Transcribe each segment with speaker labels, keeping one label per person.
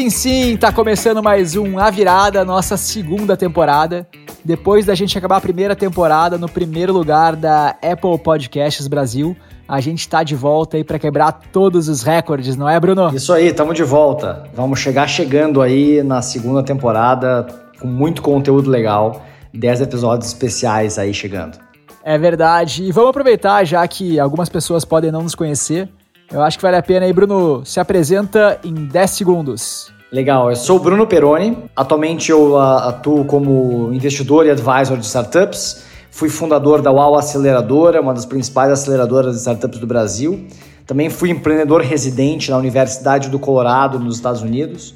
Speaker 1: Sim, sim, tá começando mais um A Virada, nossa segunda temporada. Depois da gente acabar a primeira temporada no primeiro lugar da Apple Podcasts Brasil, a gente tá de volta aí para quebrar todos os recordes, não é, Bruno?
Speaker 2: Isso aí, estamos de volta. Vamos chegar chegando aí na segunda temporada com muito conteúdo legal, 10 episódios especiais aí chegando.
Speaker 1: É verdade. E vamos aproveitar já que algumas pessoas podem não nos conhecer. Eu acho que vale a pena aí, Bruno, se apresenta em 10 segundos.
Speaker 2: Legal, eu sou o Bruno Peroni. Atualmente eu atuo como investidor e advisor de startups. Fui fundador da UAU Aceleradora, uma das principais aceleradoras de startups do Brasil. Também fui empreendedor residente na Universidade do Colorado, nos Estados Unidos.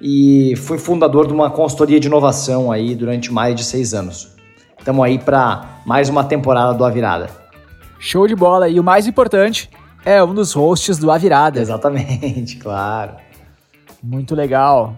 Speaker 2: E fui fundador de uma consultoria de inovação aí durante mais de seis anos. Estamos aí para mais uma temporada do A Virada.
Speaker 1: Show de bola! E o mais importante, é um dos hosts do A Virada.
Speaker 2: Exatamente, claro.
Speaker 1: Muito legal.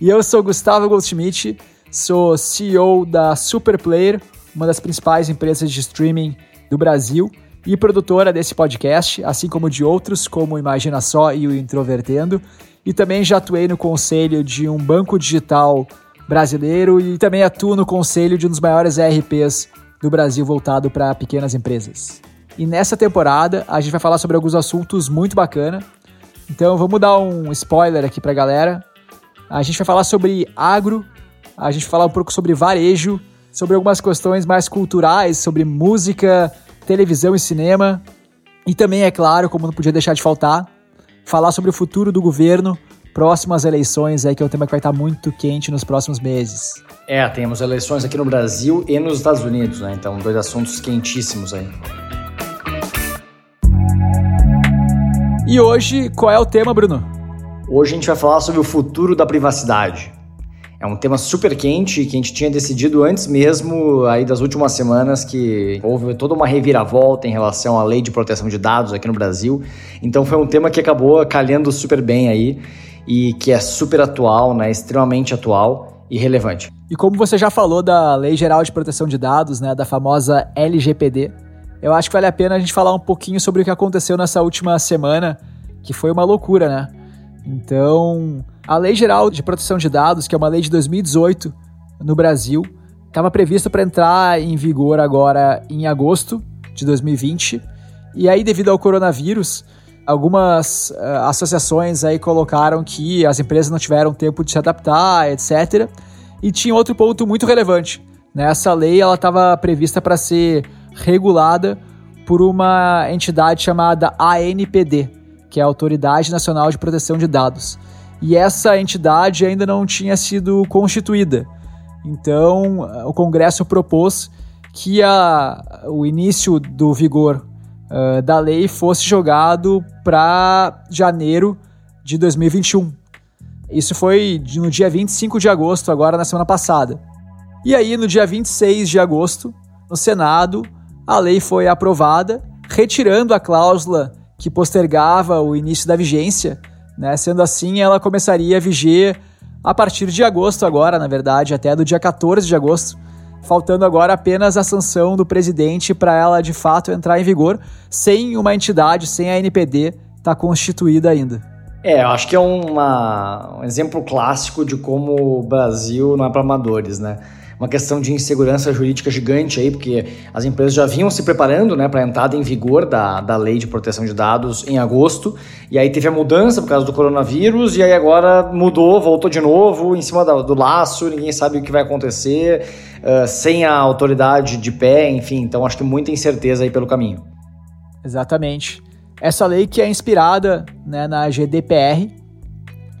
Speaker 1: E eu sou Gustavo Goldschmidt, sou CEO da Superplayer, uma das principais empresas de streaming do Brasil e produtora desse podcast, assim como de outros, como Imagina Só e o Introvertendo. E também já atuei no conselho de um banco digital brasileiro e também atuo no conselho de um dos maiores ERPs do Brasil voltado para pequenas empresas. E nessa temporada a gente vai falar sobre alguns assuntos muito bacana. Então vamos dar um spoiler aqui pra galera. A gente vai falar sobre agro, a gente vai falar um pouco sobre varejo, sobre algumas questões mais culturais, sobre música, televisão e cinema. E também, é claro, como não podia deixar de faltar, falar sobre o futuro do governo próximo às eleições, aí, que é um tema que vai estar muito quente nos próximos meses.
Speaker 2: É, temos eleições aqui no Brasil e nos Estados Unidos, né? Então, dois assuntos quentíssimos aí.
Speaker 1: E hoje, qual é o tema, Bruno?
Speaker 2: Hoje a gente vai falar sobre o futuro da privacidade. É um tema super quente que a gente tinha decidido antes mesmo aí das últimas semanas que houve toda uma reviravolta em relação à lei de proteção de dados aqui no Brasil. Então foi um tema que acabou calhando super bem aí e que é super atual, né, extremamente atual e relevante.
Speaker 1: E como você já falou da Lei Geral de Proteção de Dados, né, da famosa LGPD, eu acho que vale a pena a gente falar um pouquinho sobre o que aconteceu nessa última semana, que foi uma loucura, né? Então, a Lei Geral de Proteção de Dados, que é uma lei de 2018 no Brasil, estava prevista para entrar em vigor agora em agosto de 2020. E aí, devido ao coronavírus, algumas uh, associações aí colocaram que as empresas não tiveram tempo de se adaptar, etc. E tinha outro ponto muito relevante. Né? Essa lei ela estava prevista para ser regulada por uma entidade chamada ANPD, que é a Autoridade Nacional de Proteção de Dados. E essa entidade ainda não tinha sido constituída. Então, o Congresso propôs que a, o início do vigor uh, da lei fosse jogado para janeiro de 2021. Isso foi no dia 25 de agosto, agora na semana passada. E aí, no dia 26 de agosto, no Senado, a lei foi aprovada, retirando a cláusula que postergava o início da vigência, né? Sendo assim, ela começaria a viger a partir de agosto agora, na verdade, até do dia 14 de agosto, faltando agora apenas a sanção do presidente para ela de fato entrar em vigor, sem uma entidade, sem a NPD estar tá constituída ainda.
Speaker 2: É, eu acho que é uma, um exemplo clássico de como o Brasil não é para amadores, né? Uma questão de insegurança jurídica gigante aí, porque as empresas já vinham se preparando né, para a entrada em vigor da, da lei de proteção de dados em agosto, e aí teve a mudança por causa do coronavírus, e aí agora mudou, voltou de novo em cima da, do laço, ninguém sabe o que vai acontecer, uh, sem a autoridade de pé, enfim, então acho que muita incerteza aí pelo caminho.
Speaker 1: Exatamente. Essa lei que é inspirada né, na GDPR,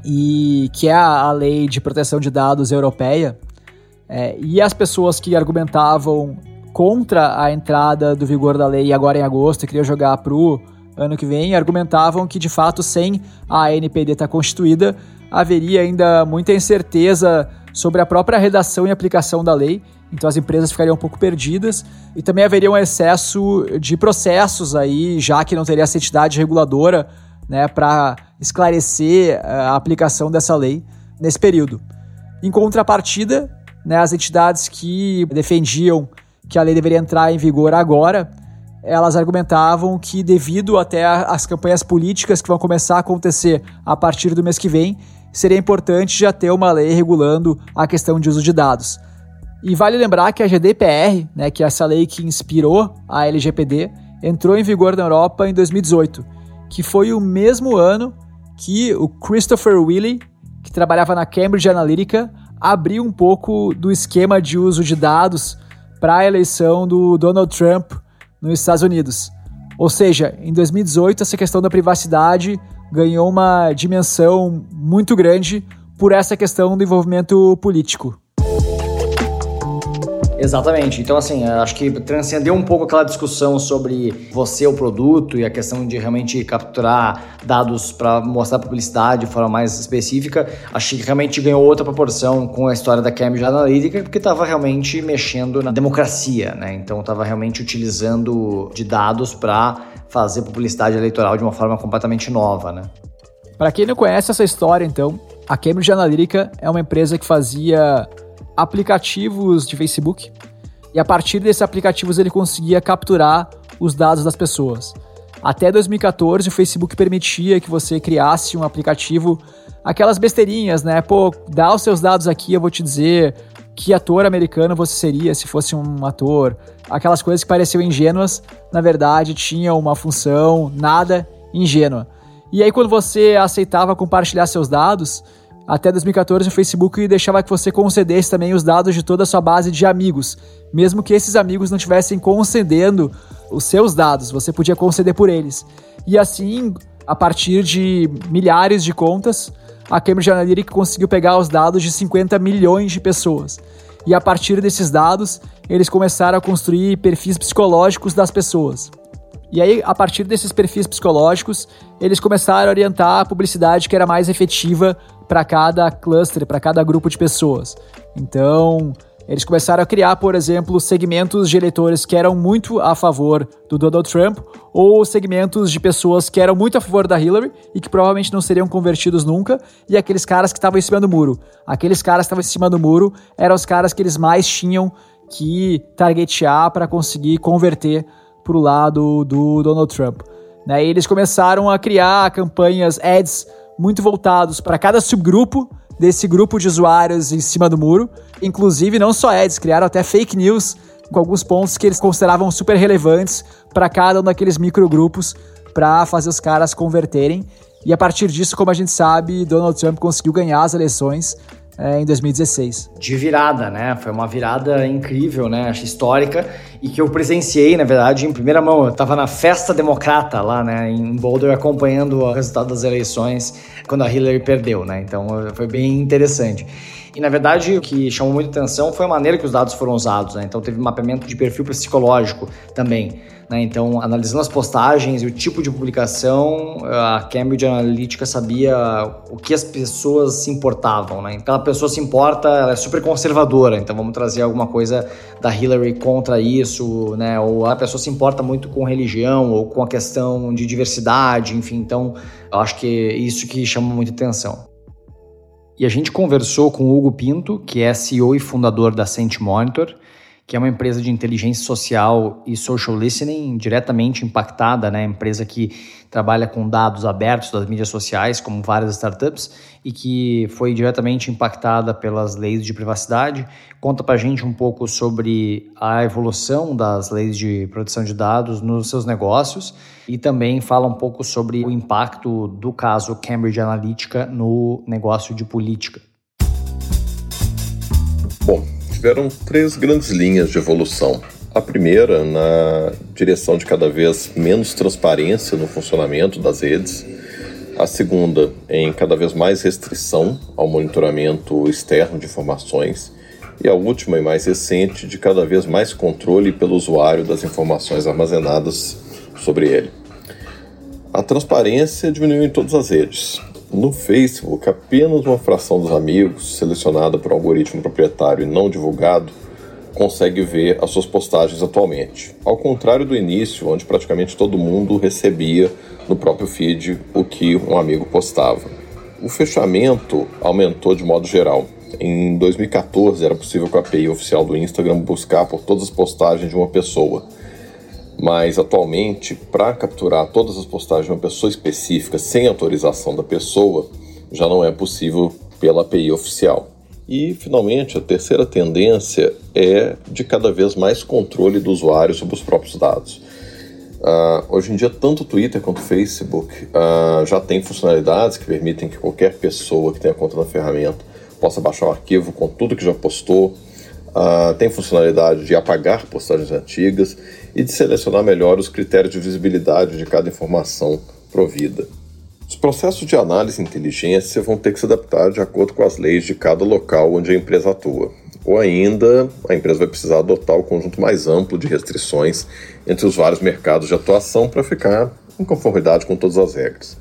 Speaker 1: e que é a, a lei de proteção de dados europeia, é, e as pessoas que argumentavam contra a entrada do vigor da lei agora em agosto e queriam jogar pro ano que vem, argumentavam que de fato sem a NPD estar tá constituída, haveria ainda muita incerteza sobre a própria redação e aplicação da lei, então as empresas ficariam um pouco perdidas e também haveria um excesso de processos aí, já que não teria essa entidade reguladora né, para esclarecer a aplicação dessa lei nesse período. Em contrapartida, né, as entidades que defendiam que a lei deveria entrar em vigor agora, elas argumentavam que devido até às campanhas políticas que vão começar a acontecer a partir do mês que vem, seria importante já ter uma lei regulando a questão de uso de dados. E vale lembrar que a GDPR, né, que é essa lei que inspirou a LGPD, entrou em vigor na Europa em 2018, que foi o mesmo ano que o Christopher Willey, que trabalhava na Cambridge Analytica, abriu um pouco do esquema de uso de dados para a eleição do Donald Trump nos Estados Unidos. Ou seja, em 2018 essa questão da privacidade ganhou uma dimensão muito grande por essa questão do envolvimento político.
Speaker 2: Exatamente. Então, assim, acho que transcendeu um pouco aquela discussão sobre você, o produto, e a questão de realmente capturar dados para mostrar publicidade de forma mais específica. Acho que realmente ganhou outra proporção com a história da Cambridge Analytica, porque estava realmente mexendo na democracia, né? Então, estava realmente utilizando de dados para fazer publicidade eleitoral de uma forma completamente nova, né?
Speaker 1: Para quem não conhece essa história, então, a Cambridge Analytica é uma empresa que fazia aplicativos de Facebook e a partir desses aplicativos ele conseguia capturar os dados das pessoas. Até 2014 o Facebook permitia que você criasse um aplicativo, aquelas besteirinhas, né? Pô, dá os seus dados aqui, eu vou te dizer que ator americano você seria se fosse um ator. Aquelas coisas que pareciam ingênuas, na verdade tinham uma função nada ingênua. E aí quando você aceitava compartilhar seus dados, até 2014, o Facebook deixava que você concedesse também os dados de toda a sua base de amigos, mesmo que esses amigos não estivessem concedendo os seus dados, você podia conceder por eles. E assim, a partir de milhares de contas, a Cambridge Analytica conseguiu pegar os dados de 50 milhões de pessoas. E a partir desses dados, eles começaram a construir perfis psicológicos das pessoas. E aí, a partir desses perfis psicológicos, eles começaram a orientar a publicidade que era mais efetiva para cada cluster, para cada grupo de pessoas. Então, eles começaram a criar, por exemplo, segmentos de eleitores que eram muito a favor do Donald Trump ou segmentos de pessoas que eram muito a favor da Hillary e que provavelmente não seriam convertidos nunca, e aqueles caras que estavam em cima do muro. Aqueles caras que estavam em cima do muro eram os caras que eles mais tinham que targetear para conseguir converter para o lado do Donald Trump. Né? E eles começaram a criar campanhas ads muito voltados para cada subgrupo desse grupo de usuários em cima do muro. Inclusive, não só ads, criaram até fake news com alguns pontos que eles consideravam super relevantes para cada um daqueles microgrupos para fazer os caras converterem. E a partir disso, como a gente sabe, Donald Trump conseguiu ganhar as eleições é, em 2016.
Speaker 2: De virada, né? Foi uma virada incrível, né? Acho histórica e que eu presenciei, na verdade, em primeira mão. Eu estava na festa democrata lá, né, em Boulder, acompanhando o resultado das eleições quando a Hillary perdeu, né? Então foi bem interessante. E na verdade o que chamou muita atenção foi a maneira que os dados foram usados, né? Então teve mapeamento de perfil psicológico também. Né? Então, analisando as postagens e o tipo de publicação, a Cambridge Analytica sabia o que as pessoas se importavam. Né? Então, a pessoa se importa, ela é super conservadora, então vamos trazer alguma coisa da Hillary contra isso, né? ou a pessoa se importa muito com religião ou com a questão de diversidade, enfim. Então, eu acho que é isso que chama muita atenção. E a gente conversou com o Hugo Pinto, que é CEO e fundador da Saint Monitor, que é uma empresa de inteligência social e social listening diretamente impactada, né? Empresa que trabalha com dados abertos das mídias sociais, como várias startups, e que foi diretamente impactada pelas leis de privacidade. Conta para gente um pouco sobre a evolução das leis de proteção de dados nos seus negócios e também fala um pouco sobre o impacto do caso Cambridge Analytica no negócio de política.
Speaker 3: Tiveram três grandes linhas de evolução. A primeira, na direção de cada vez menos transparência no funcionamento das redes. A segunda, em cada vez mais restrição ao monitoramento externo de informações. E a última e mais recente, de cada vez mais controle pelo usuário das informações armazenadas sobre ele. A transparência diminuiu em todas as redes. No Facebook, apenas uma fração dos amigos, selecionada por um algoritmo proprietário e não divulgado, consegue ver as suas postagens atualmente. Ao contrário do início, onde praticamente todo mundo recebia no próprio feed o que um amigo postava. O fechamento aumentou de modo geral. Em 2014 era possível com a API oficial do Instagram buscar por todas as postagens de uma pessoa mas atualmente, para capturar todas as postagens de uma pessoa específica sem autorização da pessoa, já não é possível pela API oficial. E, finalmente, a terceira tendência é de cada vez mais controle do usuário sobre os próprios dados. Uh, hoje em dia, tanto o Twitter quanto o Facebook uh, já tem funcionalidades que permitem que qualquer pessoa que tenha conta na ferramenta possa baixar o arquivo com tudo que já postou. Uh, tem funcionalidade de apagar postagens antigas e de selecionar melhor os critérios de visibilidade de cada informação provida. Os processos de análise e inteligência vão ter que se adaptar de acordo com as leis de cada local onde a empresa atua. Ou ainda, a empresa vai precisar adotar o conjunto mais amplo de restrições entre os vários mercados de atuação para ficar em conformidade com todas as regras.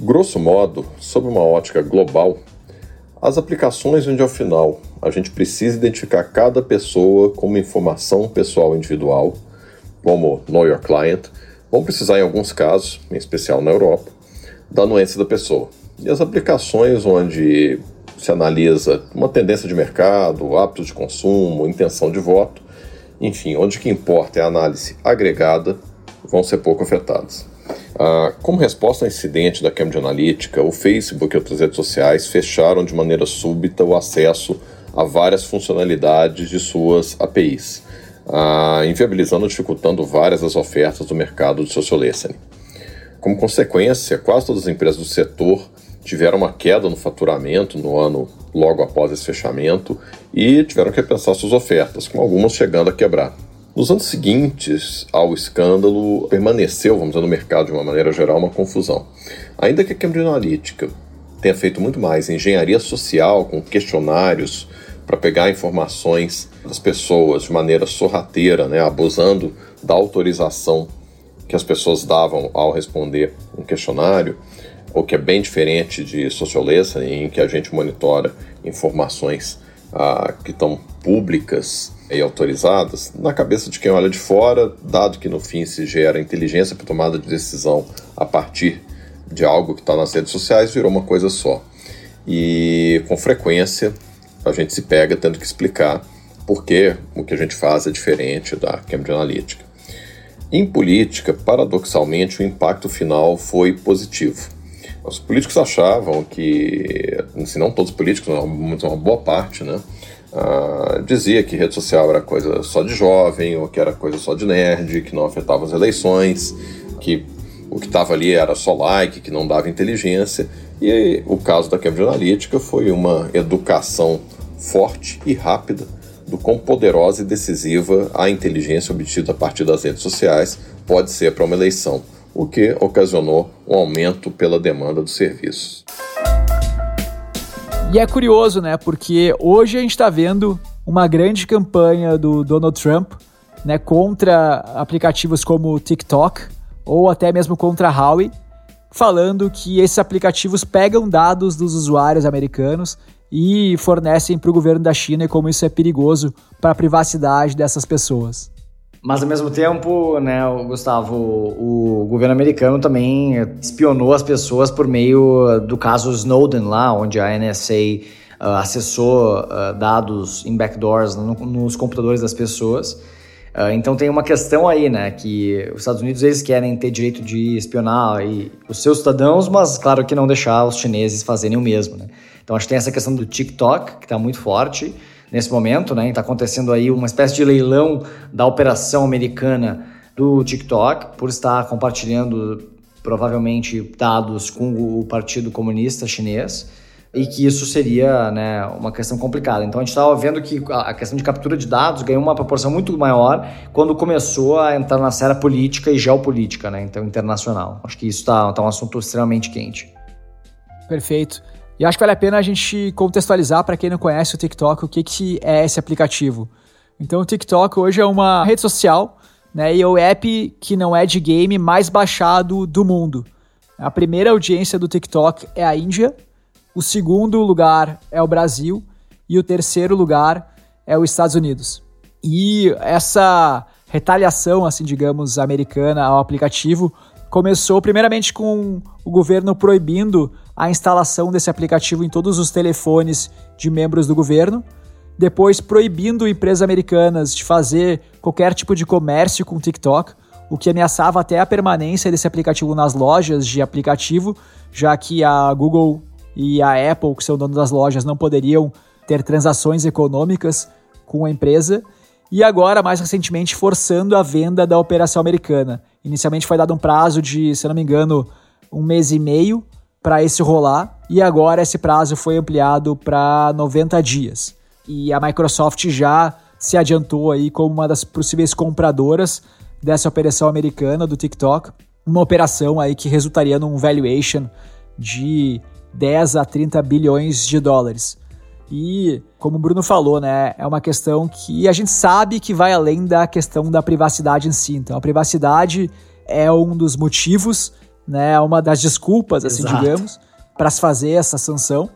Speaker 3: Grosso modo, sob uma ótica global, as aplicações onde ao final a gente precisa identificar cada pessoa como informação pessoal individual, como Know Your Client, vão precisar em alguns casos, em especial na Europa, da anuência da pessoa. E as aplicações onde se analisa uma tendência de mercado, hábitos de consumo, intenção de voto, enfim, onde que importa é a análise agregada, vão ser pouco afetadas. Ah, como resposta ao incidente da Cambridge Analytica, o Facebook e outras redes sociais fecharam de maneira súbita o acesso a várias funcionalidades de suas APIs, ah, inviabilizando ou dificultando várias das ofertas do mercado de social listening. Como consequência, quase todas as empresas do setor tiveram uma queda no faturamento no ano logo após esse fechamento e tiveram que repensar suas ofertas, com algumas chegando a quebrar. Nos anos seguintes ao escândalo, permaneceu, vamos dizer, no mercado de uma maneira geral, uma confusão. Ainda que a Cambridge Analytica tenha feito muito mais engenharia social, com questionários para pegar informações das pessoas de maneira sorrateira, né, abusando da autorização que as pessoas davam ao responder um questionário, o que é bem diferente de sociolesa, em que a gente monitora informações ah, que estão públicas e autorizadas, na cabeça de quem olha de fora, dado que no fim se gera inteligência para tomada de decisão a partir de algo que está nas redes sociais, virou uma coisa só. E com frequência a gente se pega tendo que explicar por que o que a gente faz é diferente da Cambridge Analytica. Em política, paradoxalmente, o impacto final foi positivo. Os políticos achavam que, se não todos os políticos, mas uma boa parte, né, uh, dizia que rede social era coisa só de jovem, ou que era coisa só de nerd, que não afetava as eleições, que o que estava ali era só like, que não dava inteligência. E o caso da Cambridge Analytica foi uma educação forte e rápida do quão poderosa e decisiva a inteligência obtida a partir das redes sociais pode ser para uma eleição, o que ocasionou um aumento pela demanda dos serviços.
Speaker 1: E é curioso, né? Porque hoje a gente está vendo uma grande campanha do Donald Trump né, contra aplicativos como o TikTok ou até mesmo contra a Huawei, falando que esses aplicativos pegam dados dos usuários americanos e fornecem para o governo da China e como isso é perigoso para a privacidade dessas pessoas.
Speaker 2: Mas ao mesmo tempo, né, Gustavo, o governo americano também espionou as pessoas por meio do caso Snowden lá, onde a NSA uh, ah, acessou uh, dados em backdoors no, nos computadores das pessoas. Uh, então tem uma questão aí, né, que os Estados Unidos eles querem ter direito de espionar aí, os seus cidadãos, mas claro que não deixar os chineses fazerem o mesmo, né. Então acho que tem essa questão do TikTok, que está muito forte nesse momento, né? Está acontecendo aí uma espécie de leilão da operação americana do TikTok por estar compartilhando provavelmente dados com o Partido Comunista Chinês e que isso seria né, uma questão complicada. Então a gente estava vendo que a questão de captura de dados ganhou uma proporção muito maior quando começou a entrar na série política e geopolítica, né, então internacional. Acho que isso está tá um assunto extremamente quente.
Speaker 1: Perfeito. E acho que vale a pena a gente contextualizar para quem não conhece o TikTok o que, que é esse aplicativo. Então o TikTok hoje é uma rede social né, e é o app que não é de game mais baixado do mundo. A primeira audiência do TikTok é a Índia, o segundo lugar é o Brasil e o terceiro lugar é os Estados Unidos. E essa retaliação, assim, digamos, americana ao aplicativo começou primeiramente com o governo proibindo a instalação desse aplicativo em todos os telefones de membros do governo, depois proibindo empresas americanas de fazer qualquer tipo de comércio com o TikTok, o que ameaçava até a permanência desse aplicativo nas lojas de aplicativo, já que a Google e a Apple, que são donos das lojas, não poderiam ter transações econômicas com a empresa. E agora, mais recentemente, forçando a venda da operação americana. Inicialmente foi dado um prazo de, se não me engano, um mês e meio para esse rolar, e agora esse prazo foi ampliado para 90 dias. E a Microsoft já se adiantou aí como uma das possíveis compradoras dessa operação americana do TikTok, uma operação aí que resultaria num valuation de 10 a 30 bilhões de dólares. E, como o Bruno falou, né, é uma questão que a gente sabe que vai além da questão da privacidade em si. Então, a privacidade é um dos motivos, né, uma das desculpas, assim, Exato. digamos, para se fazer essa sanção.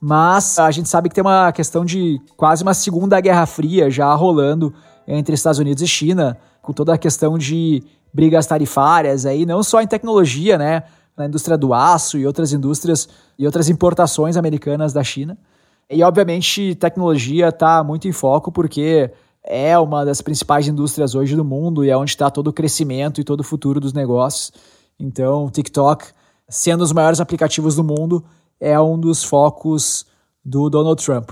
Speaker 1: Mas a gente sabe que tem uma questão de quase uma segunda guerra fria já rolando entre Estados Unidos e China, com toda a questão de brigas tarifárias aí, não só em tecnologia, né, na indústria do aço e outras indústrias e outras importações americanas da China. E obviamente tecnologia está muito em foco porque é uma das principais indústrias hoje do mundo e é onde está todo o crescimento e todo o futuro dos negócios. Então, o TikTok, sendo os maiores aplicativos do mundo, é um dos focos do Donald Trump.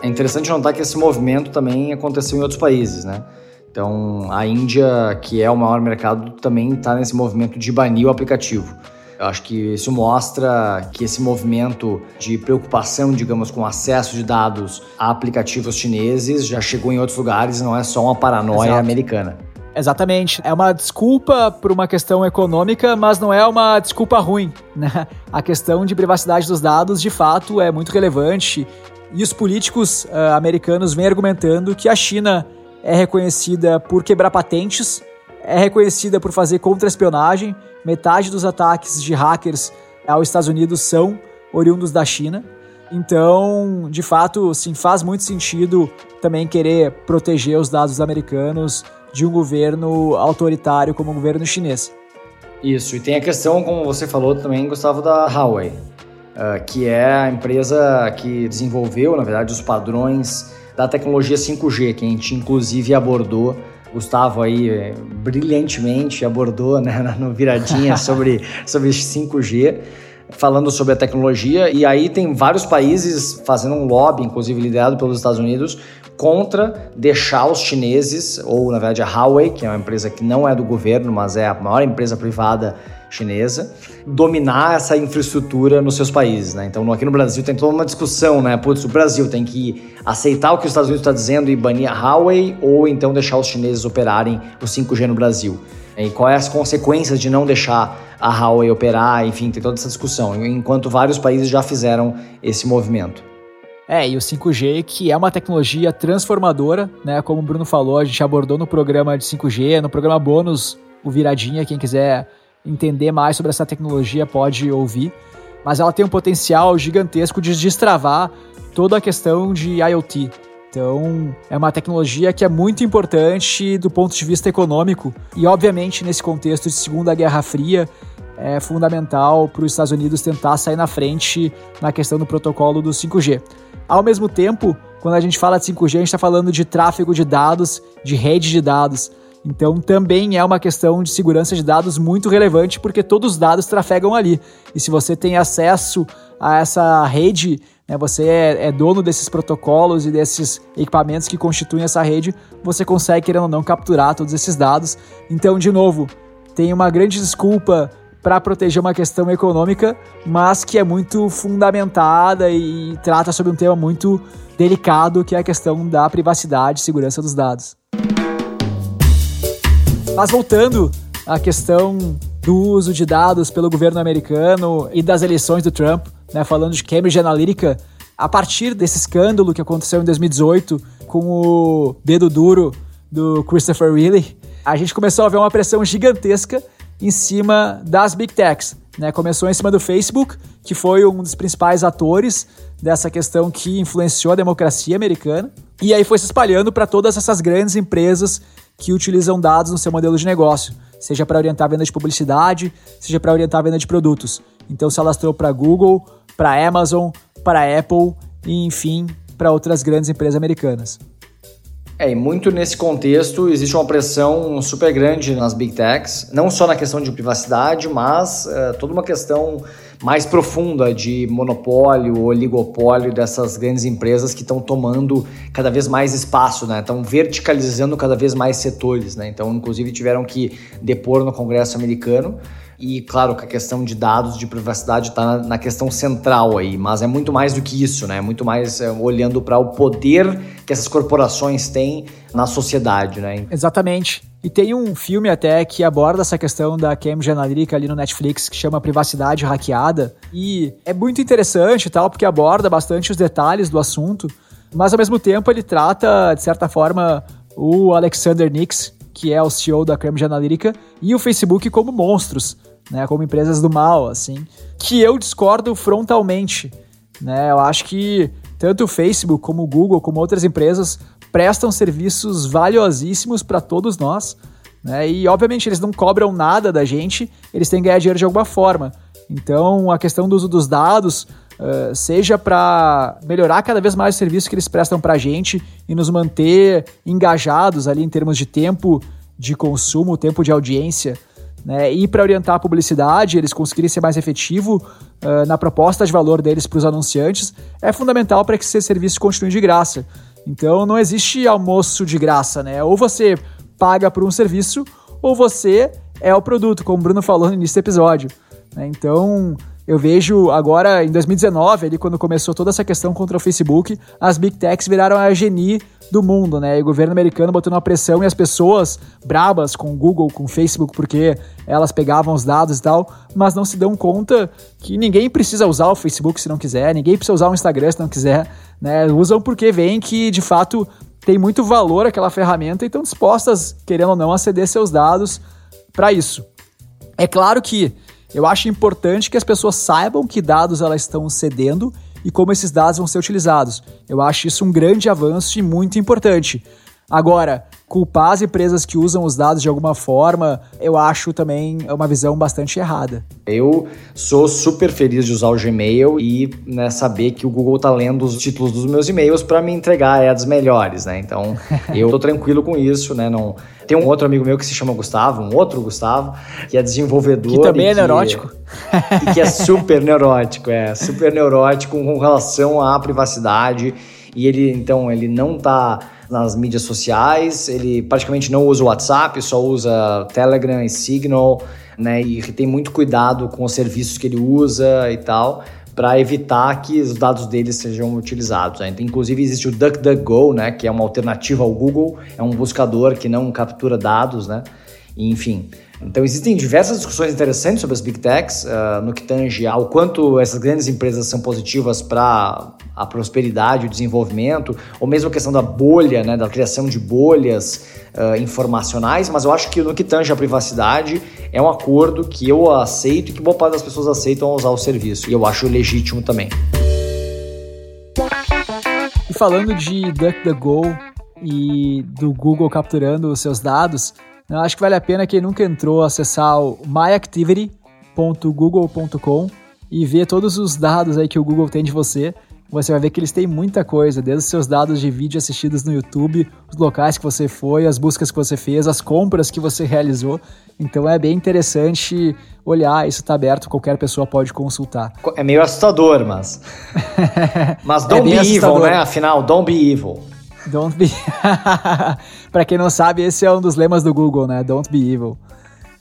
Speaker 2: É interessante notar que esse movimento também aconteceu em outros países, né? Então, a Índia, que é o maior mercado, também está nesse movimento de banir o aplicativo. Eu acho que isso mostra que esse movimento de preocupação, digamos, com acesso de dados a aplicativos chineses já chegou em outros lugares, não é só uma paranoia Exato. americana.
Speaker 1: Exatamente. É uma desculpa por uma questão econômica, mas não é uma desculpa ruim. Né? A questão de privacidade dos dados, de fato, é muito relevante. E os políticos uh, americanos vêm argumentando que a China é reconhecida por quebrar patentes, é reconhecida por fazer contra-espionagem. Metade dos ataques de hackers aos Estados Unidos são oriundos da China. Então, de fato, sim, faz muito sentido também querer proteger os dados americanos de um governo autoritário como o governo chinês.
Speaker 2: Isso, e tem a questão, como você falou também, Gustavo, da Huawei, uh, que é a empresa que desenvolveu, na verdade, os padrões da tecnologia 5G, que a gente inclusive abordou, Gustavo aí é, brilhantemente abordou né, no Viradinha sobre, sobre 5G falando sobre a tecnologia, e aí tem vários países fazendo um lobby, inclusive liderado pelos Estados Unidos, contra deixar os chineses, ou na verdade a Huawei, que é uma empresa que não é do governo, mas é a maior empresa privada chinesa, dominar essa infraestrutura nos seus países, né? Então aqui no Brasil tem toda uma discussão, né? Putz, o Brasil tem que aceitar o que os Estados Unidos está dizendo e banir a Huawei, ou então deixar os chineses operarem o 5G no Brasil. E quais as consequências de não deixar a Huawei operar, enfim, tem toda essa discussão, enquanto vários países já fizeram esse movimento.
Speaker 1: É, e o 5G, que é uma tecnologia transformadora, né? Como o Bruno falou, a gente abordou no programa de 5G, no programa bônus, o Viradinha, quem quiser entender mais sobre essa tecnologia pode ouvir. Mas ela tem um potencial gigantesco de destravar toda a questão de IoT. Então, é uma tecnologia que é muito importante do ponto de vista econômico e, obviamente, nesse contexto de Segunda Guerra Fria, é fundamental para os Estados Unidos tentar sair na frente na questão do protocolo do 5G. Ao mesmo tempo, quando a gente fala de 5G, a gente está falando de tráfego de dados, de rede de dados. Então também é uma questão de segurança de dados muito relevante, porque todos os dados trafegam ali. E se você tem acesso a essa rede, né, você é, é, dono desses protocolos e desses equipamentos que constituem essa rede, você consegue, querendo ou não, capturar todos esses dados. Então, de novo, tem uma grande desculpa para proteger uma questão econômica, mas que é muito fundamentada e trata sobre um tema muito delicado, que é a questão da privacidade e segurança dos dados. Mas voltando à questão do uso de dados pelo governo americano e das eleições do Trump, né, falando de Cambridge Analytica, a partir desse escândalo que aconteceu em 2018 com o dedo duro do Christopher Reilly, a gente começou a ver uma pressão gigantesca em cima das big techs. Né? Começou em cima do Facebook, que foi um dos principais atores dessa questão que influenciou a democracia americana, e aí foi se espalhando para todas essas grandes empresas que utilizam dados no seu modelo de negócio, seja para orientar a venda de publicidade, seja para orientar a venda de produtos. Então se alastrou para Google, para Amazon, para Apple e enfim para outras grandes empresas americanas.
Speaker 2: É, e muito nesse contexto existe uma pressão super grande nas big techs, não só na questão de privacidade, mas uh, toda uma questão mais profunda de monopólio, oligopólio dessas grandes empresas que estão tomando cada vez mais espaço, né? Estão verticalizando cada vez mais setores, né? Então, inclusive, tiveram que depor no Congresso americano. E claro que a questão de dados, de privacidade está na, questão central aí, mas é muito mais do que isso, né? É muito mais é, olhando para o poder que essas corporações têm na sociedade, né?
Speaker 1: Exatamente. E tem um filme até que aborda essa questão da Cambridge Analytica ali no Netflix, que chama Privacidade Hackeada. E é muito interessante tal, porque aborda bastante os detalhes do assunto, mas ao mesmo tempo ele trata, de certa forma, o Alexander Nix, que é o CEO da Cambridge Analytica, e o Facebook como monstros, né, como empresas do mal, assim, que eu discordo frontalmente, né? Eu acho que tanto o Facebook como o Google, como outras empresas, prestam serviços valiosíssimos para todos nós, né? E obviamente eles não cobram nada da gente, eles têm que ganhar dinheiro de alguma forma. Então a questão do uso dos dados, uh, seja para melhorar cada vez mais o serviço que eles prestam para a gente e nos manter engajados ali em termos de tempo de consumo, tempo de audiência, né? E para orientar a publicidade, eles conseguirem ser mais efetivo uh, na proposta de valor deles para os anunciantes, é fundamental para que esse serviço continue de graça. Então não existe almoço de graça, né? Ou você paga por um serviço, ou você é o produto, como o Bruno falou no início do episódio. Né? Então eu vejo agora, em 2019, ali quando começou toda essa questão contra o Facebook, as Big Techs viraram a genie do mundo, né? E o governo americano botando uma pressão e as pessoas brabas com o Google, com o Facebook, porque elas pegavam os dados e tal, mas não se dão conta que ninguém precisa usar o Facebook se não quiser, ninguém precisa usar o Instagram se não quiser, né? Usam porque veem que, de fato, tem muito valor aquela ferramenta e estão dispostas, querendo ou não, a ceder seus dados para isso. É claro que eu acho importante que as pessoas saibam que dados elas estão cedendo e como esses dados vão ser utilizados. Eu acho isso um grande avanço e muito importante. Agora, culpar as empresas que usam os dados de alguma forma, eu acho também uma visão bastante errada.
Speaker 2: Eu sou super feliz de usar o Gmail e né, saber que o Google tá lendo os títulos dos meus e-mails para me entregar ads melhores, né? Então, eu tô tranquilo com isso, né? Não tem um outro amigo meu que se chama Gustavo, um outro Gustavo, que é desenvolvedor.
Speaker 1: Que também é neurótico.
Speaker 2: Que, e que é super neurótico, é super neurótico com relação à privacidade. E ele, então, ele não tá nas mídias sociais, ele praticamente não usa o WhatsApp, só usa Telegram e Signal, né? E tem muito cuidado com os serviços que ele usa e tal para evitar que os dados deles sejam utilizados. Né? Então, inclusive existe o DuckDuckGo, né, que é uma alternativa ao Google, é um buscador que não captura dados, né? enfim, então existem diversas discussões interessantes sobre as big techs uh, no que tange ao quanto essas grandes empresas são positivas para a prosperidade, o desenvolvimento, ou mesmo a questão da bolha, né, da criação de bolhas uh, informacionais, mas eu acho que no que tange a privacidade é um acordo que eu aceito e que boa parte das pessoas aceitam usar o serviço, e eu acho legítimo também.
Speaker 1: E falando de DuckDuckGo e do Google capturando os seus dados, eu acho que vale a pena quem nunca entrou acessar o myactivity.google.com e ver todos os dados aí que o Google tem de você. Você vai ver que eles têm muita coisa, desde os seus dados de vídeo assistidos no YouTube, os locais que você foi, as buscas que você fez, as compras que você realizou. Então é bem interessante olhar, isso está aberto, qualquer pessoa pode consultar.
Speaker 2: É meio assustador, mas. mas don't é be evil, né? Afinal, don't be evil.
Speaker 1: Don't be. para quem não sabe, esse é um dos lemas do Google, né? Don't be evil.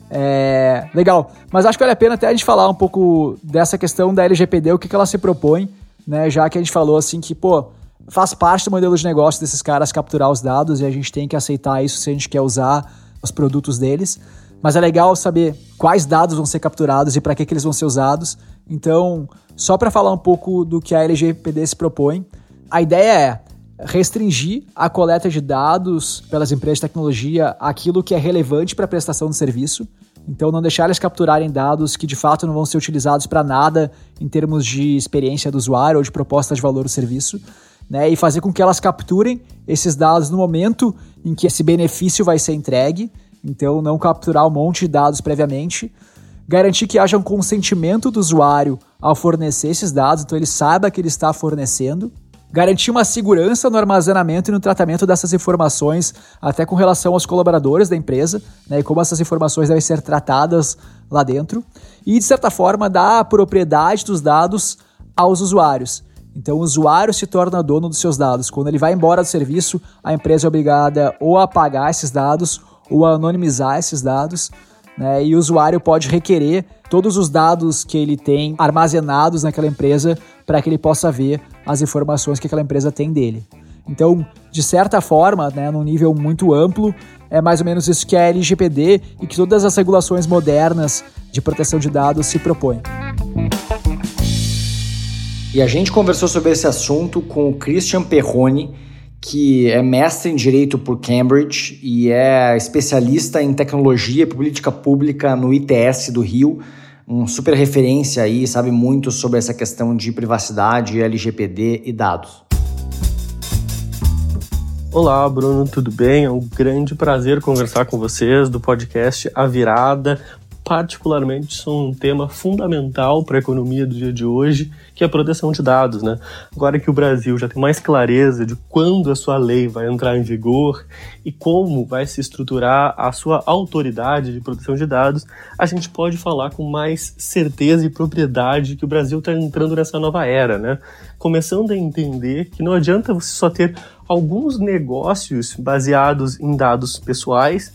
Speaker 1: É, legal, mas acho que vale a pena até a gente falar um pouco dessa questão da LGPD, o que, que ela se propõe, né? Já que a gente falou assim que, pô, faz parte do modelo de negócio desses caras capturar os dados e a gente tem que aceitar isso se a gente quer usar os produtos deles. Mas é legal saber quais dados vão ser capturados e para que, que eles vão ser usados. Então, só para falar um pouco do que a LGPD se propõe, a ideia é restringir a coleta de dados pelas empresas de tecnologia aquilo que é relevante para a prestação do serviço. Então, não deixar eles capturarem dados que de fato não vão ser utilizados para nada em termos de experiência do usuário ou de proposta de valor do serviço. Né, e fazer com que elas capturem esses dados no momento em que esse benefício vai ser entregue. Então, não capturar um monte de dados previamente. Garantir que haja um consentimento do usuário ao fornecer esses dados, então ele saiba que ele está fornecendo garantir uma segurança no armazenamento e no tratamento dessas informações, até com relação aos colaboradores da empresa, né, e como essas informações devem ser tratadas lá dentro, e de certa forma dar propriedade dos dados aos usuários. Então, o usuário se torna dono dos seus dados. Quando ele vai embora do serviço, a empresa é obrigada ou a apagar esses dados ou a anonimizar esses dados. Né? E o usuário pode requerer todos os dados que ele tem armazenados naquela empresa para que ele possa ver as informações que aquela empresa tem dele. Então, de certa forma, né, num nível muito amplo, é mais ou menos isso que a LGPD e que todas as regulações modernas de proteção de dados se propõem.
Speaker 2: E a gente conversou sobre esse assunto com o Christian Perrone, que é mestre em Direito por Cambridge e é especialista em tecnologia e política pública no ITS do Rio, um super referência aí, sabe muito sobre essa questão de privacidade, LGPD e dados.
Speaker 4: Olá, Bruno, tudo bem? É um grande prazer conversar com vocês do podcast A Virada, particularmente são um tema fundamental para a economia do dia de hoje, que é a proteção de dados, né? Agora que o Brasil já tem mais clareza de quando a sua lei vai entrar em vigor e como vai se estruturar a sua autoridade de proteção de dados, a gente pode falar com mais certeza e propriedade que o Brasil está entrando nessa nova era, né? Começando a entender que não adianta você só ter alguns negócios baseados em dados pessoais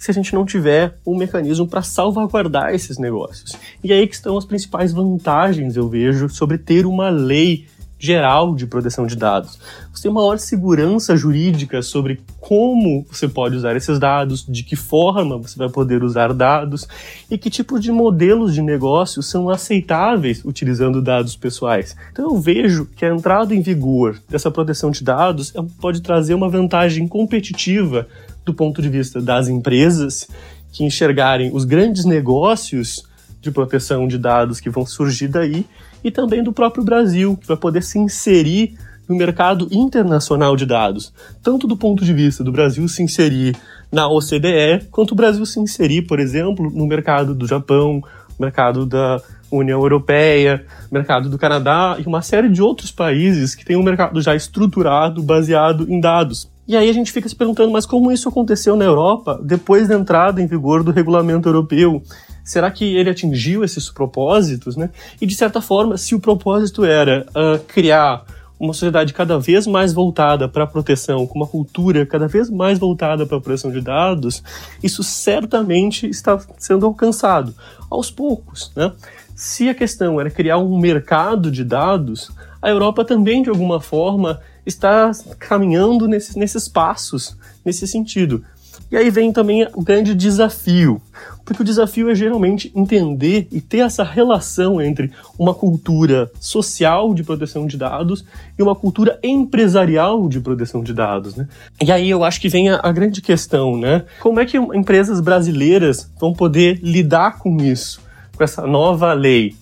Speaker 4: se a gente não tiver um mecanismo para salvaguardar esses negócios. E aí que estão as principais vantagens, eu vejo, sobre ter uma lei geral de proteção de dados. Você tem maior segurança jurídica sobre como você pode usar esses dados, de que forma você vai poder usar dados e que tipo de modelos de negócio são aceitáveis utilizando dados pessoais. Então eu vejo que a entrada em vigor dessa proteção de dados pode trazer uma vantagem competitiva do ponto de vista das empresas que enxergarem os grandes negócios de proteção de dados que vão surgir daí e também do próprio Brasil, que vai poder se inserir no mercado internacional de dados, tanto do ponto de vista do Brasil se inserir na OCDE, quanto o Brasil se inserir, por exemplo, no mercado do Japão, mercado da União Europeia, mercado do Canadá e uma série de outros países que têm um mercado já estruturado baseado em dados. E aí a gente fica se perguntando, mas como isso aconteceu na Europa depois da entrada em vigor do regulamento europeu? Será que ele atingiu esses propósitos, né? E de certa forma, se o propósito era uh, criar uma sociedade cada vez mais voltada para a proteção, com uma cultura cada vez mais voltada para a proteção de dados, isso certamente está sendo alcançado aos poucos, né? Se a questão era criar um mercado de dados, a Europa também, de alguma forma, está caminhando nesses, nesses passos, nesse sentido. E aí vem também o grande desafio, porque o desafio é geralmente entender e ter essa relação entre uma cultura social de proteção de dados e uma cultura empresarial de proteção de dados, né? E aí eu acho que vem a, a grande questão, né? Como é que empresas brasileiras vão poder lidar com isso, com essa nova lei?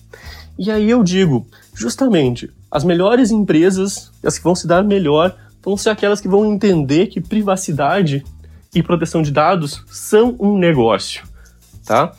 Speaker 4: E aí eu digo, justamente, as melhores empresas, as que vão se dar melhor, vão ser aquelas que vão entender que privacidade e proteção de dados são um negócio, tá?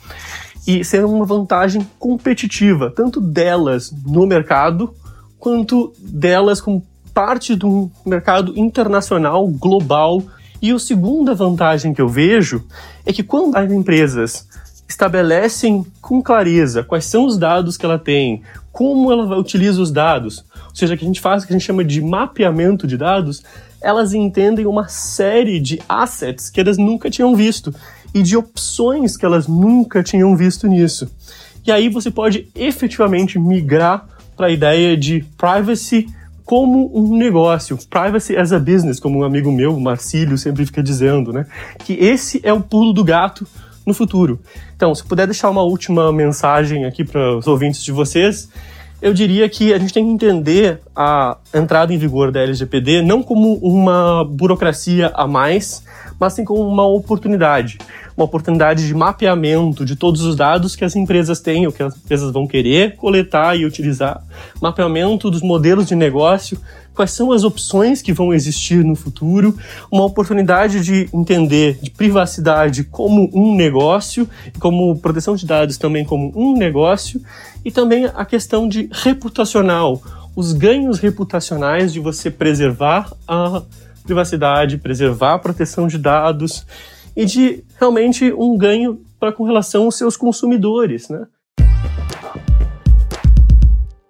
Speaker 4: E ser uma vantagem competitiva, tanto delas no mercado, quanto delas como parte de um mercado internacional, global. E a segunda vantagem que eu vejo é que quando as empresas estabelecem com clareza quais são os dados que ela tem, como ela utiliza os dados, ou seja, que a gente faz o que a gente chama de mapeamento de dados, elas entendem uma série de assets que elas nunca tinham visto e de opções que elas nunca tinham visto nisso. E aí você pode efetivamente migrar para a ideia de privacy como um negócio, privacy as a business, como um amigo meu, Marcílio, sempre fica dizendo, né? Que esse é o pulo do gato no futuro. Então, se puder deixar uma última mensagem aqui para os ouvintes de vocês, eu diria que a gente tem que entender a entrada em vigor da LGPD não como uma burocracia a mais, mas sim como uma oportunidade. Uma oportunidade de mapeamento de todos os dados que as empresas têm, ou que as empresas vão querer coletar e utilizar. Mapeamento dos modelos de negócio, quais são as opções que vão existir no futuro, uma oportunidade de entender de privacidade como um negócio, como proteção de dados também como um negócio, e também a questão de reputacional, os ganhos reputacionais de você preservar a privacidade, preservar a proteção de dados e de realmente um ganho para com relação aos seus consumidores, né?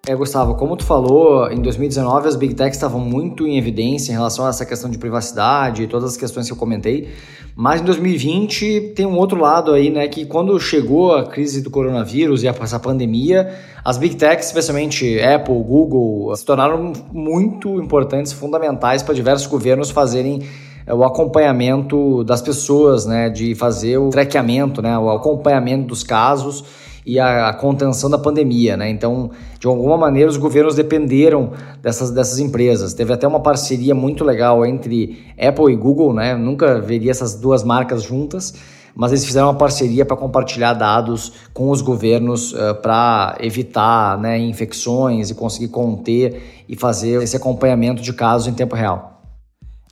Speaker 2: É, Gustavo, como tu falou, em 2019 as Big Techs estavam muito em evidência em relação a essa questão de privacidade e todas as questões que eu comentei. Mas em 2020 tem um outro lado aí, né, que quando chegou a crise do coronavírus e essa pandemia, as Big Techs, especialmente Apple, Google, se tornaram muito importantes, fundamentais para diversos governos fazerem é, o acompanhamento das pessoas, né, de fazer o traqueamento, né, o acompanhamento dos casos e a, contenção da pandemia, né? Então, de alguma maneira, os governos dependeram dessas, dessas empresas. Teve até uma parceria muito legal entre Apple e Google, né? nunca veria essas duas marcas juntas, mas eles fizeram uma parceria para compartilhar dados com os governos uh, para evitar né, infecções e conseguir conter e fazer esse acompanhamento de casos em tempo real.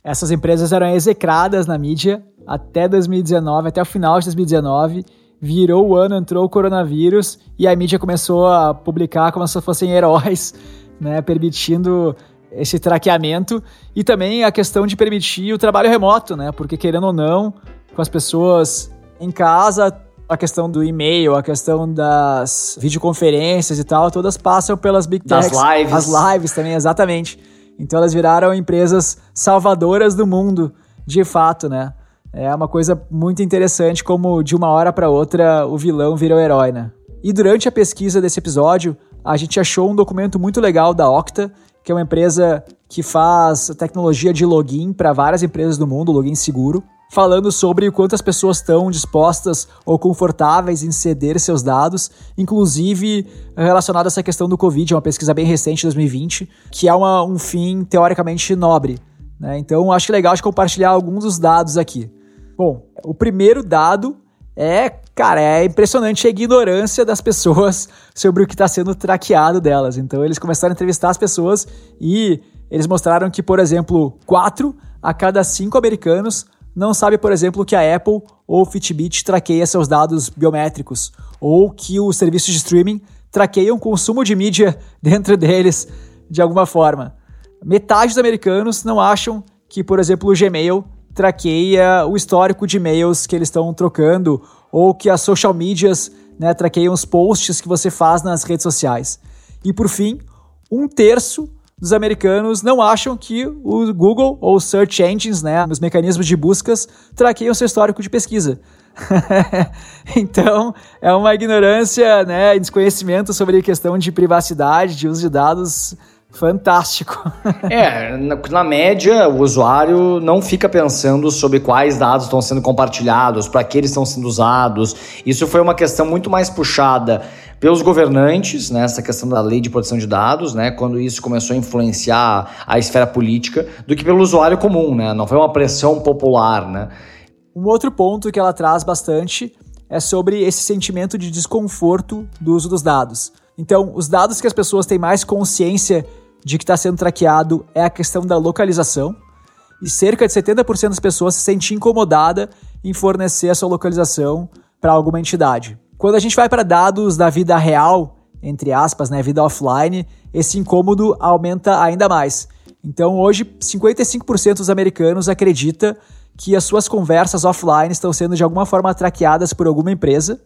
Speaker 1: Essas empresas eram execradas na mídia até 2019, até o final de 2019 virou o ano, entrou o coronavírus e a mídia começou a publicar como se fossem heróis, né, permitindo esse traqueamento e também a questão de permitir o trabalho remoto, né, porque querendo ou não, com as pessoas em casa, a questão do e-mail, a questão das videoconferências e tal, todas passam pelas big techs.
Speaker 2: Das lives.
Speaker 1: As lives também, exatamente. Então elas viraram empresas salvadoras do mundo, de fato, né? É uma coisa muito interessante como de uma hora para outra o vilão vira o herói, né? E durante a pesquisa desse episódio, a gente achou um documento muito legal da Okta, que é uma empresa que faz tecnologia de login para várias empresas do mundo, login seguro, falando sobre o quanto as pessoas estão dispostas ou confortáveis em ceder seus dados, inclusive relacionado a essa questão do Covid, é uma pesquisa bem recente de 2020, que é uma, um fim teoricamente nobre. Né? Então, acho legal de compartilhar alguns dos dados aqui. Bom, o primeiro dado é, cara, é impressionante a ignorância das pessoas sobre o que está sendo traqueado delas. Então eles começaram a entrevistar as pessoas e eles mostraram que, por exemplo, quatro a cada cinco americanos não sabe, por exemplo, que a Apple ou Fitbit traqueia seus dados biométricos ou que os serviços de streaming traqueiam o consumo de mídia dentro deles de alguma forma. Metade dos americanos não acham que, por exemplo, o Gmail traqueia o histórico de e-mails que eles estão trocando ou que as social medias né, traqueiam os posts que você faz nas redes sociais. E por fim, um terço dos americanos não acham que o Google ou search engines, né, os mecanismos de buscas, traqueiam seu histórico de pesquisa. então, é uma ignorância, né, desconhecimento sobre a questão de privacidade, de uso de dados Fantástico.
Speaker 2: é, na, na, média, o usuário não fica pensando sobre quais dados estão sendo compartilhados, para que eles estão sendo usados. Isso foi uma questão muito mais puxada pelos governantes, né, essa questão da lei de proteção de dados, né, quando isso começou a influenciar a esfera política, do que pelo usuário comum, né, não foi uma pressão popular, né.
Speaker 1: Um outro ponto que ela traz bastante é sobre esse sentimento de desconforto do uso dos dados. Então, os dados que as pessoas têm mais consciência de que está sendo traqueado é a questão da localização. E cerca de 70% das pessoas se sentem incomodada em fornecer a sua localização para alguma entidade. Quando a gente vai para dados da vida real, entre aspas, né, vida offline, esse incômodo aumenta ainda mais. Então, hoje, 55% dos americanos acredita que as suas conversas offline estão sendo de alguma forma traqueadas por alguma empresa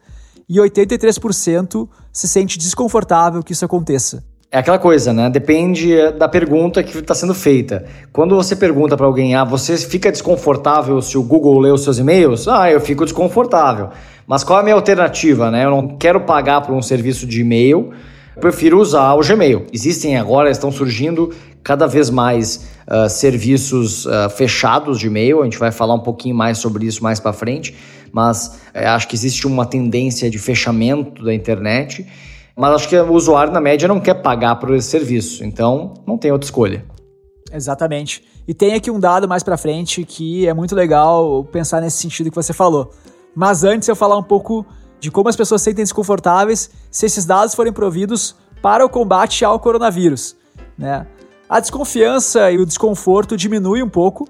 Speaker 1: e 83% se sente desconfortável que isso aconteça.
Speaker 2: É aquela coisa, né? Depende da pergunta que está sendo feita. Quando você pergunta para alguém, ah, você fica desconfortável se o Google lê os seus e-mails? Ah, eu fico desconfortável. Mas qual é a minha alternativa, né? Eu não quero pagar por um serviço de e-mail, prefiro usar o Gmail. Existem agora, estão surgindo cada vez mais uh, serviços uh, fechados de e-mail. A gente vai falar um pouquinho mais sobre isso mais para frente, mas uh, acho que existe uma tendência de fechamento da internet mas acho que o usuário, na média, não quer pagar por esse serviço. Então, não tem outra escolha.
Speaker 1: Exatamente. E tem aqui um dado mais para frente que é muito legal pensar nesse sentido que você falou. Mas antes eu falar um pouco de como as pessoas se sentem desconfortáveis se esses dados forem providos para o combate ao coronavírus. Né? A desconfiança e o desconforto diminui um pouco,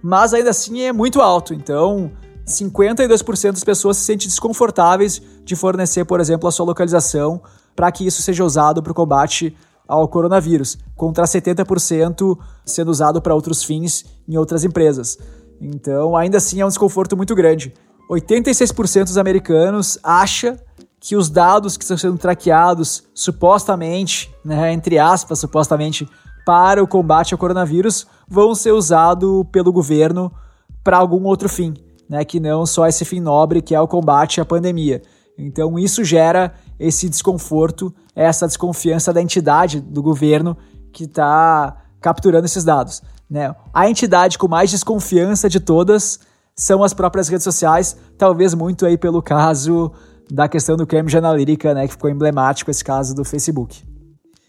Speaker 1: mas ainda assim é muito alto. Então, 52% das pessoas se sentem desconfortáveis de fornecer, por exemplo, a sua localização para que isso seja usado para o combate ao coronavírus, contra 70% sendo usado para outros fins em outras empresas. Então, ainda assim, é um desconforto muito grande. 86% dos americanos acha que os dados que estão sendo traqueados supostamente, né, entre aspas, supostamente, para o combate ao coronavírus, vão ser usados pelo governo para algum outro fim, né, que não só esse fim nobre que é o combate à pandemia. Então, isso gera esse desconforto, essa desconfiança da entidade do governo que está capturando esses dados. Né? A entidade com mais desconfiança de todas são as próprias redes sociais, talvez muito aí pelo caso da questão do Cambridge Analytica, né, que ficou emblemático esse caso do Facebook.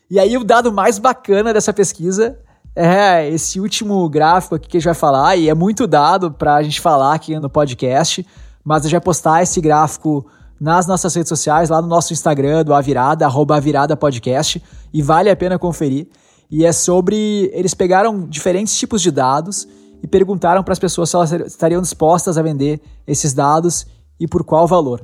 Speaker 1: E aí o dado mais bacana dessa pesquisa é esse último gráfico aqui que a gente vai falar, e é muito dado para a gente falar aqui no podcast, mas eu já postar esse gráfico nas nossas redes sociais, lá no nosso Instagram, do Avirada, arroba Avirada Podcast, e vale a pena conferir. E é sobre. Eles pegaram diferentes tipos de dados e perguntaram para as pessoas se elas estariam dispostas a vender esses dados e por qual valor.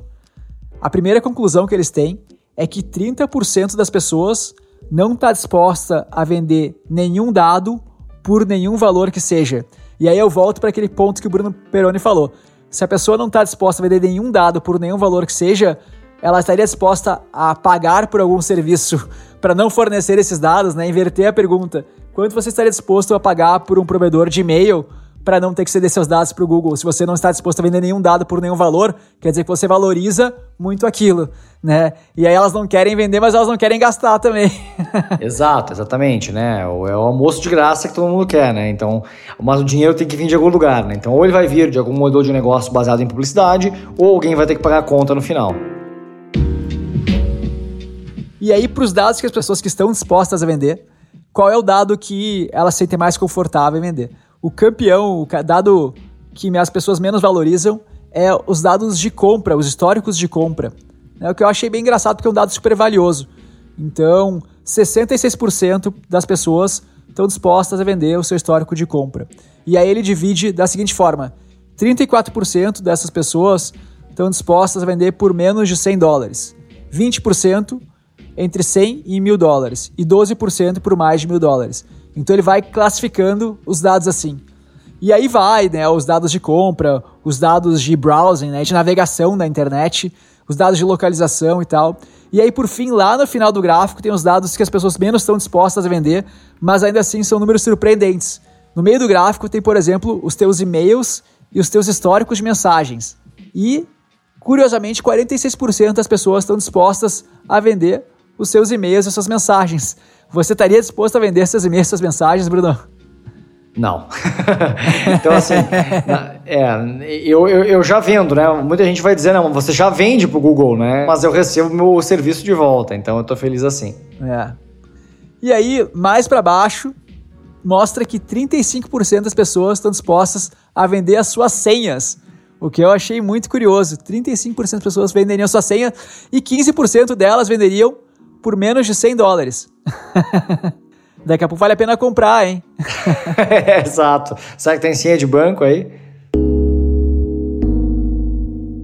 Speaker 1: A primeira conclusão que eles têm é que 30% das pessoas não está disposta a vender nenhum dado por nenhum valor que seja. E aí eu volto para aquele ponto que o Bruno Peroni falou. Se a pessoa não está disposta a vender nenhum dado por nenhum valor que seja, ela estaria disposta a pagar por algum serviço para não fornecer esses dados, né? Inverter a pergunta. Quanto você estaria disposto a pagar por um provedor de e-mail para não ter que ceder seus dados para o Google? Se você não está disposto a vender nenhum dado por nenhum valor, quer dizer que você valoriza muito aquilo, né? E aí elas não querem vender, mas elas não querem gastar também.
Speaker 2: Exato, exatamente, né? É o almoço de graça que todo mundo quer, né? Então, mas o dinheiro tem que vir de algum lugar, né? Então, ou ele vai vir de algum modelo de negócio baseado em publicidade, ou alguém vai ter que pagar a conta no final.
Speaker 1: E aí, para os dados que as pessoas que estão dispostas a vender, qual é o dado que elas sentem mais confortável em vender? O campeão, o dado que as pessoas menos valorizam é os dados de compra, os históricos de compra. É o que eu achei bem engraçado porque é um dado super valioso. Então, 66% das pessoas estão dispostas a vender o seu histórico de compra. E aí ele divide da seguinte forma: 34% dessas pessoas estão dispostas a vender por menos de 100 dólares, 20% entre 100 e 1000 dólares e 12% por mais de 1000 dólares. Então ele vai classificando os dados assim. E aí vai, né, os dados de compra, os dados de browsing, né, de navegação na internet, os dados de localização e tal. E aí, por fim, lá no final do gráfico, tem os dados que as pessoas menos estão dispostas a vender, mas ainda assim são números surpreendentes. No meio do gráfico tem, por exemplo, os teus e-mails e os teus históricos de mensagens. E, curiosamente, 46% das pessoas estão dispostas a vender os seus e-mails e suas mensagens. Você estaria disposto a vender seus e-mails suas mensagens, Bruno?
Speaker 2: Não. então, assim, é, eu, eu, eu, já vendo, né? Muita gente vai dizer, não, você já vende pro Google, né? Mas eu recebo meu serviço de volta, então eu tô feliz assim.
Speaker 1: É. E aí, mais para baixo, mostra que 35% das pessoas estão dispostas a vender as suas senhas. O que eu achei muito curioso. 35% das pessoas venderiam sua senha e 15% delas venderiam por menos de 100 dólares. Daqui a pouco vale a pena comprar, hein?
Speaker 2: é, exato. Será que tem senha de banco aí?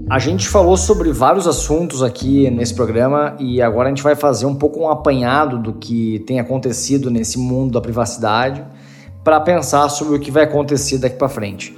Speaker 2: A gente falou sobre vários assuntos aqui nesse programa e agora a gente vai fazer um pouco um apanhado do que tem acontecido nesse mundo da privacidade para pensar sobre o que vai acontecer daqui para frente.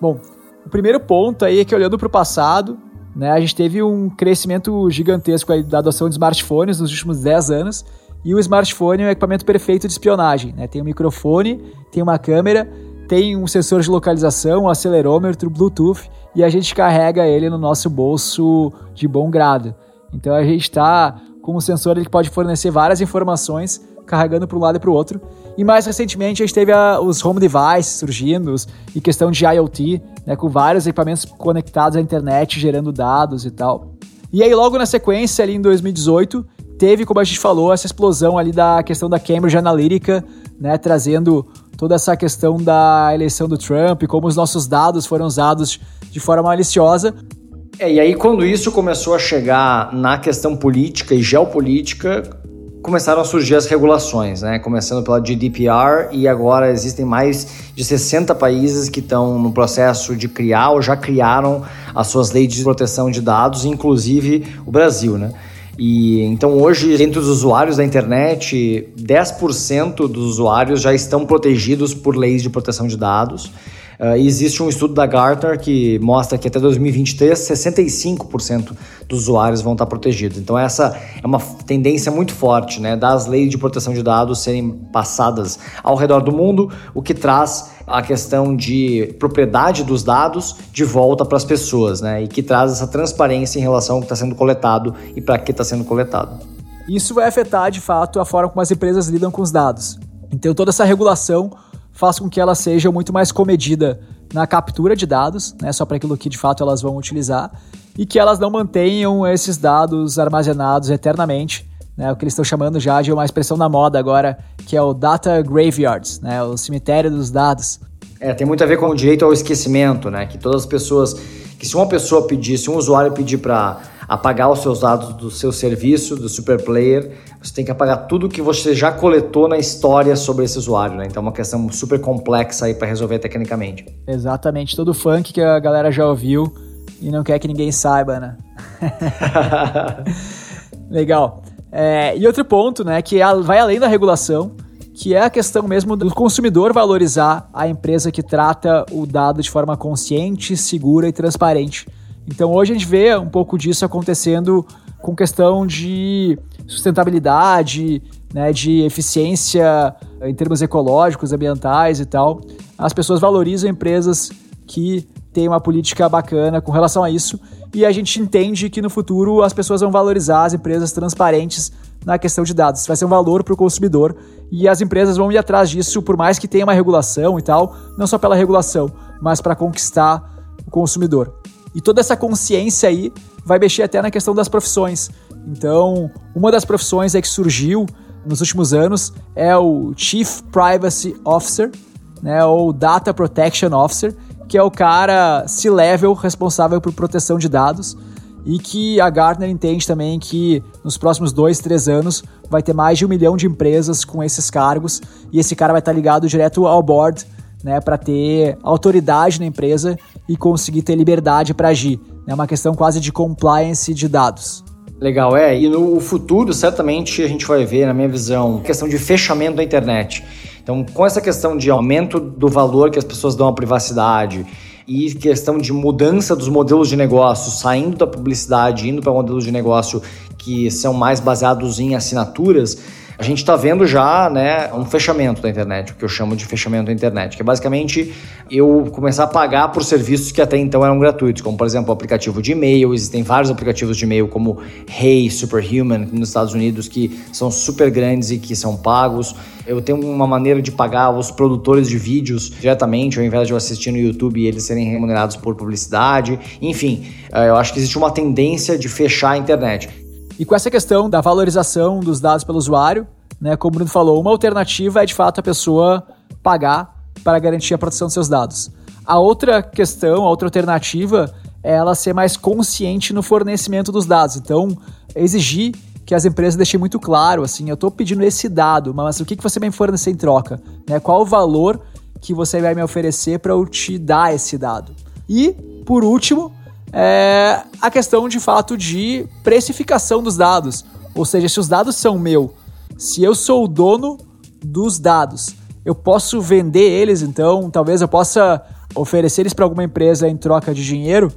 Speaker 1: Bom, o primeiro ponto aí é que olhando para o passado, né, a gente teve um crescimento gigantesco aí da adoção de smartphones nos últimos 10 anos e o smartphone é o equipamento perfeito de espionagem. Né? Tem um microfone, tem uma câmera, tem um sensor de localização, um acelerômetro, Bluetooth e a gente carrega ele no nosso bolso de bom grado. Então a gente está com um sensor que pode fornecer várias informações carregando para um lado e para o outro. E mais recentemente a gente teve a, os home devices surgindo e questão de IoT, né, com vários equipamentos conectados à internet, gerando dados e tal. E aí logo na sequência, ali em 2018, teve, como a gente falou, essa explosão ali da questão da Cambridge Analytica, né, trazendo toda essa questão da eleição do Trump, como os nossos dados foram usados de forma maliciosa.
Speaker 2: É, e aí quando isso começou a chegar na questão política e geopolítica, começaram a surgir as regulações, né? Começando pela GDPR e agora existem mais de 60 países que estão no processo de criar ou já criaram as suas leis de proteção de dados, inclusive o Brasil, né? E então hoje, entre os usuários da internet, 10% dos usuários já estão protegidos por leis de proteção de dados. Uh, existe um estudo da Gartner que mostra que até 2023, 65% dos usuários vão estar protegidos. Então, essa é uma tendência muito forte né, das leis de proteção de dados serem passadas ao redor do mundo, o que traz a questão de propriedade dos dados de volta para as pessoas, né? E que traz essa transparência em relação ao que está sendo coletado e para que está sendo coletado.
Speaker 1: Isso vai afetar, de fato, a forma como as empresas lidam com os dados. Então, toda essa regulação faz com que ela seja muito mais comedida na captura de dados, né, só para aquilo que de fato elas vão utilizar, e que elas não mantenham esses dados armazenados eternamente, né, o que eles estão chamando já de uma expressão na moda agora, que é o data graveyards, né, o cemitério dos dados.
Speaker 2: É, tem muito a ver com o direito ao esquecimento, né, que todas as pessoas, que se uma pessoa pedir, se um usuário pedir para apagar os seus dados do seu serviço, do super player, você tem que apagar tudo que você já coletou na história sobre esse usuário, né? Então é uma questão super complexa aí para resolver tecnicamente.
Speaker 1: Exatamente, todo funk que a galera já ouviu e não quer que ninguém saiba, né? Legal. É, e outro ponto, né, que vai além da regulação, que é a questão mesmo do consumidor valorizar a empresa que trata o dado de forma consciente, segura e transparente. Então hoje a gente vê um pouco disso acontecendo com questão de sustentabilidade, né, de eficiência em termos ecológicos, ambientais e tal. As pessoas valorizam empresas que têm uma política bacana com relação a isso e a gente entende que no futuro as pessoas vão valorizar as empresas transparentes na questão de dados. Isso vai ser um valor para o consumidor e as empresas vão ir atrás disso, por mais que tenha uma regulação e tal, não só pela regulação, mas para conquistar o consumidor. E toda essa consciência aí vai mexer até na questão das profissões. Então, uma das profissões é que surgiu nos últimos anos é o Chief Privacy Officer, né, ou Data Protection Officer, que é o cara C-level responsável por proteção de dados e que a Gartner entende também que nos próximos dois, três anos vai ter mais de um milhão de empresas com esses cargos e esse cara vai estar ligado direto ao board, né, para ter autoridade na empresa e conseguir ter liberdade para agir. É uma questão quase de compliance de dados.
Speaker 2: Legal, é. E no futuro, certamente, a gente vai ver, na minha visão, questão de fechamento da internet. Então, com essa questão de aumento do valor que as pessoas dão à privacidade e questão de mudança dos modelos de negócio, saindo da publicidade, indo para modelos de negócio que são mais baseados em assinaturas, a gente está vendo já né, um fechamento da internet, o que eu chamo de fechamento da internet, que é basicamente eu começar a pagar por serviços que até então eram gratuitos, como por exemplo o aplicativo de e-mail, existem vários aplicativos de e-mail como Hey, Superhuman, nos Estados Unidos, que são super grandes e que são pagos. Eu tenho uma maneira de pagar os produtores de vídeos diretamente, ao invés de eu assistir no YouTube e eles serem remunerados por publicidade. Enfim, eh, eu acho que existe uma tendência de fechar a internet.
Speaker 1: E com essa questão da valorização dos dados pelo usuário, né, como o Bruno falou, uma alternativa é de fato a pessoa pagar para garantir a proteção dos seus dados. A outra questão, a outra alternativa é ela ser mais consciente no fornecimento dos dados. Então, exigir que as empresas deixem muito claro, assim, eu estou pedindo esse dado, mas o que, que você vai me fornecer em troca? Né? Qual o valor que você vai me oferecer para eu te dar esse dado? E, por último, é a questão de fato de precificação dos dados. Ou seja, se os dados são meu, se eu sou o dono dos dados, eu posso vender eles, então talvez eu possa oferecer eles para alguma empresa em troca de dinheiro.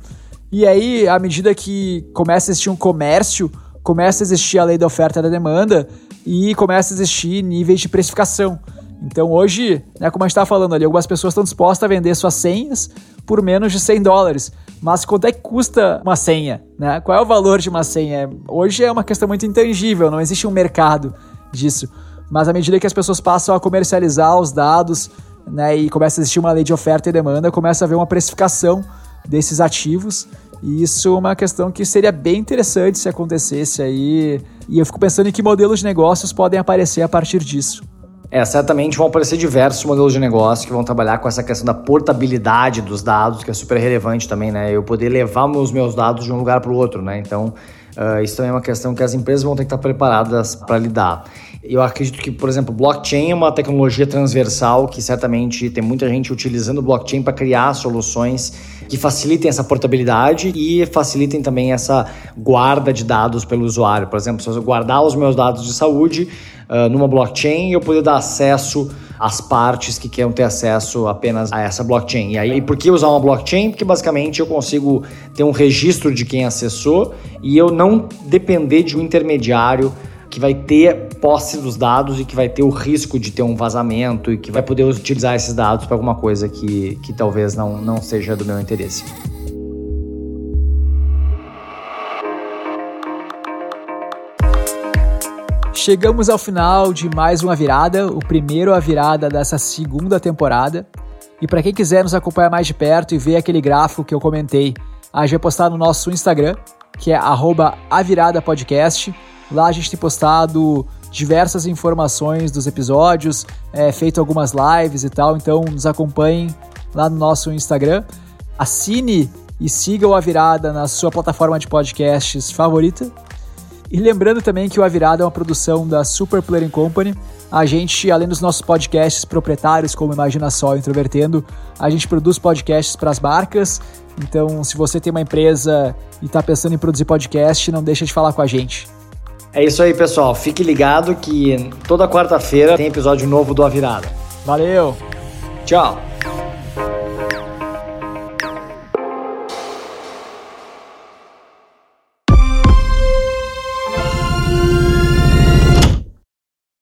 Speaker 1: E aí, à medida que começa a existir um comércio, começa a existir a lei da oferta e da demanda e começa a existir níveis de precificação. Então hoje, né, como a gente estava falando ali, algumas pessoas estão dispostas a vender suas senhas por menos de 100 dólares. Mas quanto é que custa uma senha? Né? Qual é o valor de uma senha? Hoje é uma questão muito intangível, não existe um mercado disso. Mas à medida que as pessoas passam a comercializar os dados né, e começa a existir uma lei de oferta e demanda, começa a haver uma precificação desses ativos. E isso é uma questão que seria bem interessante se acontecesse aí. E eu fico pensando em que modelos de negócios podem aparecer a partir disso.
Speaker 2: É, certamente vão aparecer diversos modelos de negócio que vão trabalhar com essa questão da portabilidade dos dados, que é super relevante também, né? Eu poder levar os meus dados de um lugar para o outro, né? Então, uh, isso também é uma questão que as empresas vão ter que estar preparadas para lidar. Eu acredito que, por exemplo, blockchain é uma tecnologia transversal que certamente tem muita gente utilizando blockchain para criar soluções que facilitem essa portabilidade e facilitem também essa guarda de dados pelo usuário. Por exemplo, se eu guardar os meus dados de saúde uh, numa blockchain, eu poder dar acesso às partes que queiram ter acesso apenas a essa blockchain. E aí, por que usar uma blockchain? Porque basicamente eu consigo ter um registro de quem acessou e eu não depender de um intermediário que vai ter posse dos dados e que vai ter o risco de ter um vazamento e que vai poder utilizar esses dados para alguma coisa que, que talvez não, não seja do meu interesse.
Speaker 1: Chegamos ao final de mais uma virada, o primeiro a virada dessa segunda temporada. E para quem quiser nos acompanhar mais de perto e ver aquele gráfico que eu comentei, a gente vai postar no nosso Instagram, que é @aviradapodcast. Lá a gente tem postado diversas informações dos episódios, é, feito algumas lives e tal, então nos acompanhem lá no nosso Instagram. Assine e siga o A Virada na sua plataforma de podcasts favorita. E lembrando também que o A Virada é uma produção da Super Player Company. A gente, além dos nossos podcasts proprietários, como Imagina Só Introvertendo, a gente produz podcasts para as marcas. Então, se você tem uma empresa e está pensando em produzir podcast, não deixa de falar com a gente.
Speaker 2: É isso aí, pessoal. Fique ligado que toda quarta-feira tem episódio novo do A Virada.
Speaker 1: Valeu!
Speaker 2: Tchau!